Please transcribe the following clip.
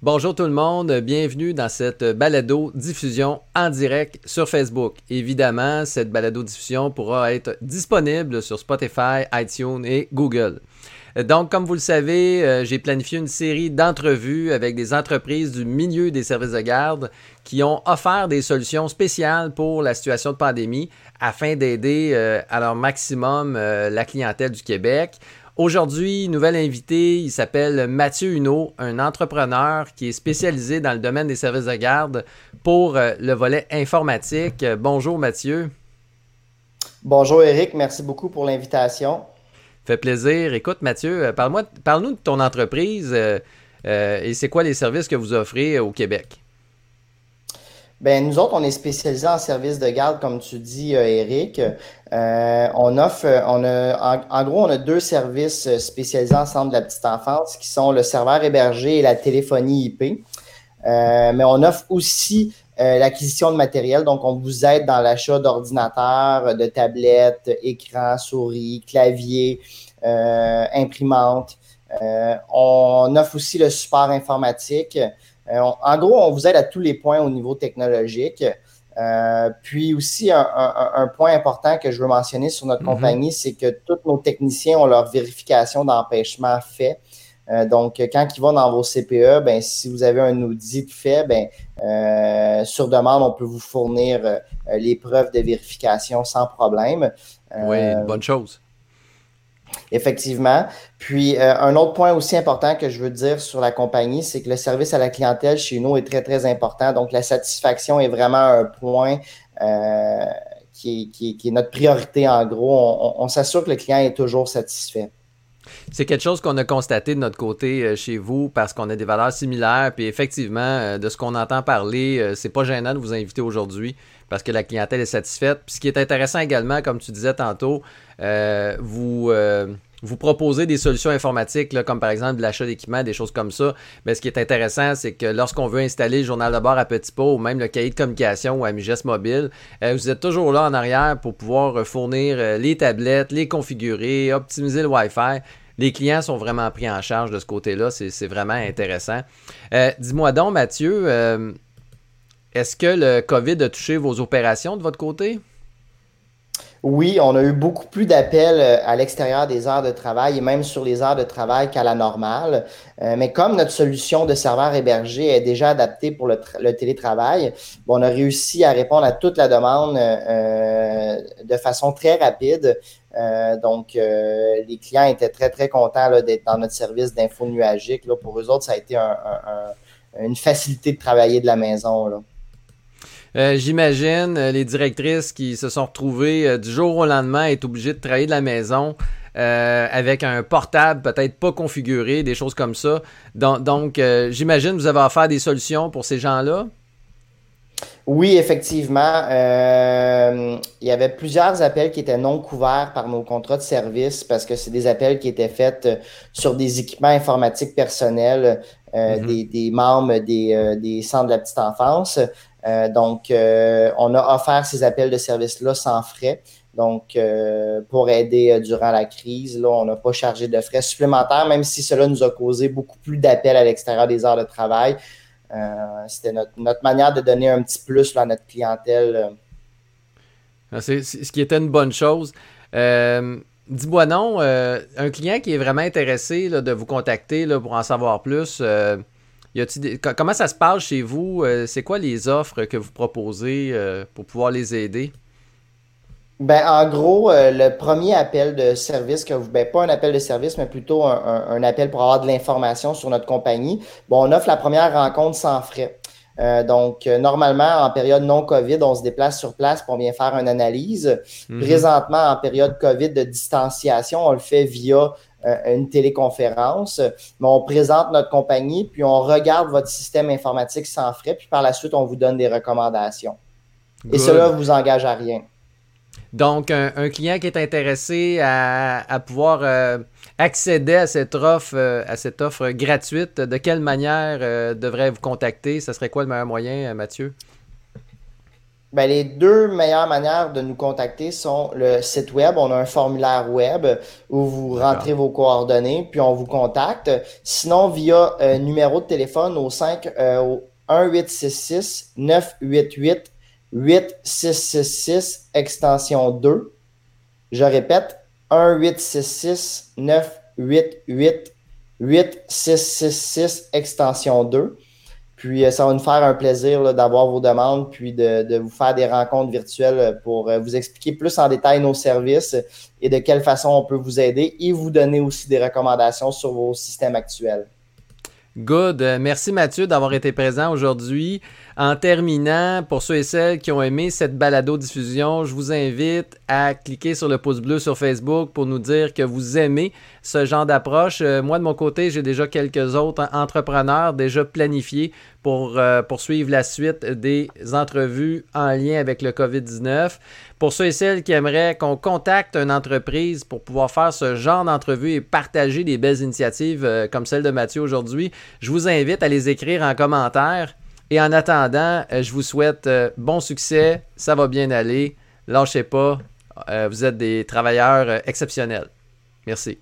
Bonjour tout le monde, bienvenue dans cette balado diffusion en direct sur Facebook. Évidemment, cette balado diffusion pourra être disponible sur Spotify, iTunes et Google. Donc, comme vous le savez, euh, j'ai planifié une série d'entrevues avec des entreprises du milieu des services de garde qui ont offert des solutions spéciales pour la situation de pandémie afin d'aider euh, à leur maximum euh, la clientèle du Québec. Aujourd'hui, nouvel invité, il s'appelle Mathieu Huneau, un entrepreneur qui est spécialisé dans le domaine des services de garde pour euh, le volet informatique. Bonjour Mathieu. Bonjour Eric, merci beaucoup pour l'invitation. Fait plaisir. Écoute Mathieu, euh, parle-moi, parle-nous de ton entreprise euh, et c'est quoi les services que vous offrez au Québec? Ben, nous autres, on est spécialisés en services de garde, comme tu dis, euh, Eric. Euh, on offre, on a, en, gros, on a deux services spécialisés en centre de la petite enfance qui sont le serveur hébergé et la téléphonie IP. Euh, mais on offre aussi l'acquisition de matériel. Donc, on vous aide dans l'achat d'ordinateurs, de tablettes, écrans, souris, claviers, imprimantes. on offre aussi le support informatique. Euh, en gros, on vous aide à tous les points au niveau technologique. Euh, puis aussi, un, point important que je veux mentionner sur notre mhm. compagnie, c'est que tous nos techniciens ont leur vérification d'empêchement fait. Euh, donc, quand ils vont dans vos CPE, ben, si vous avez un audit fait, ben, sur demande, on peut vous fournir les preuves de vérification sans problème. oui, bonne chose. Effectivement. Puis, euh, un autre point aussi important que je veux dire sur la compagnie, c'est que le service à la clientèle chez nous est très, très important. Donc, la satisfaction est vraiment un point euh, qui, est, notre priorité en gros. On, s'assure que le client est toujours satisfait. C'est quelque chose qu'on a constaté de notre côté euh, chez vous parce qu'on a des valeurs similaires. Puis effectivement, de ce qu'on entend parler, c'est pas gênant de vous inviter aujourd'hui parce que la clientèle est satisfaite. Puis ce qui est intéressant également, comme tu disais tantôt, euh, vous, euh, vous proposez des solutions informatiques, comme par exemple l'achat d'équipements, des choses comme ça. Mais ce qui est intéressant, c'est que lorsqu'on veut installer le journal de bord à petit pot ou même le cahier de communication ou Amiges Mobile, euh, vous êtes toujours là en arrière pour pouvoir fournir les tablettes, les configurer, optimiser le Wi-Fi. Les clients sont vraiment pris en charge de ce côté-là. C'est vraiment intéressant. Dis-moi donc, Mathieu, est-ce que le COVID a touché vos opérations de votre côté? Oui, on a eu beaucoup plus d'appels euh, à l'extérieur des heures de travail et même sur les heures de travail qu'à la normale. Euh, mais comme notre solution de serveur hébergé est déjà adaptée pour le, télétravail, on a réussi à répondre à toute la demande euh, de façon très rapide. donc, les clients étaient très, très contents d'être dans notre service d'info nuagique. Pour eux autres, ça a été une facilité de travailler de la maison. Euh, j'imagine euh, les directrices qui se sont retrouvées euh, du jour au lendemain être obligées de travailler de la maison. avec un portable peut-être pas configuré, des choses comme ça. Donc, donc j'imagine que vous avez offert des solutions pour ces gens-là? Oui, effectivement. il y avait plusieurs appels qui étaient non couverts par nos contrats de service parce que c'est des appels qui étaient faits sur des équipements informatiques personnels mm-hmm. des, membres des, des centres de la petite enfance. Euh, donc, euh, on a offert ces appels de service-là sans frais. Donc, euh, pour aider durant la crise, là, on n'a pas chargé de frais supplémentaires, même si cela nous a causé beaucoup plus d'appels à l'extérieur des heures de travail. C'était notre, manière de donner un petit plus à notre clientèle. Ah, c'est ce qui était une bonne chose. Dis-moi non, un client qui est vraiment intéressé de vous contacter pour en savoir plus, comment ça se passe chez vous? Euh, c'est quoi les offres que vous proposez euh, pour pouvoir les aider? Ben, en gros, euh, le premier appel de service que vous, ben, pas un appel de service, mais plutôt un, appel pour avoir de l'information sur notre compagnie. Bon, on offre la première rencontre sans frais. donc, normalement, en période non COVID, on se déplace sur place pour bien faire une analyse. Mm-hmm. Présentement, en période COVID de distanciation, on le fait via euh, une téléconférence, mais on présente notre compagnie, puis on regarde votre système informatique sans frais, puis par la suite, on vous donne des recommandations. Et cela ne vous engage à rien. Donc, un, client qui est intéressé à, pouvoir euh, accéder à cette offre, euh, à cette offre gratuite, de quelle manière devrait vous contacter? Ce serait quoi le meilleur moyen, Mathieu? Ben, les deux meilleures manières de nous contacter sont le site web. On a un formulaire web où vous rentrez vos coordonnées, puis on vous contacte. Sinon, via euh, numéro de téléphone au 5 euh, au 1866 988 8666 extension 2. Je répète, 1866 988 8666 extension 2. Puis euh, ça va nous faire un plaisir d'avoir vos demandes, puis de, vous faire des rencontres virtuelles pour euh, vous expliquer plus en détail nos services et de quelle façon on peut vous aider et vous donner aussi des recommandations sur vos systèmes actuels. Good. Euh, merci Mathieu d'avoir été présent aujourd'hui. En terminant, pour ceux et celles qui ont aimé cette balado-diffusion, je vous invite à cliquer sur le pouce bleu sur Facebook pour nous dire que vous aimez ce genre d'approche. Euh, moi, de mon côté, j'ai déjà quelques autres entrepreneurs déjà planifiés pour euh, poursuivre la suite des entrevues en lien avec le COVID-19. Pour ceux et celles qui aimeraient qu'on contacte une entreprise pour pouvoir faire ce genre d'entrevue et partager des belles initiatives euh, comme celle de Mathieu aujourd'hui, je vous invite à les écrire en commentaire. Et en attendant, euh, je vous souhaite euh, bon succès, ça va bien aller, lâchez pas, vous êtes des travailleurs exceptionnels. Merci.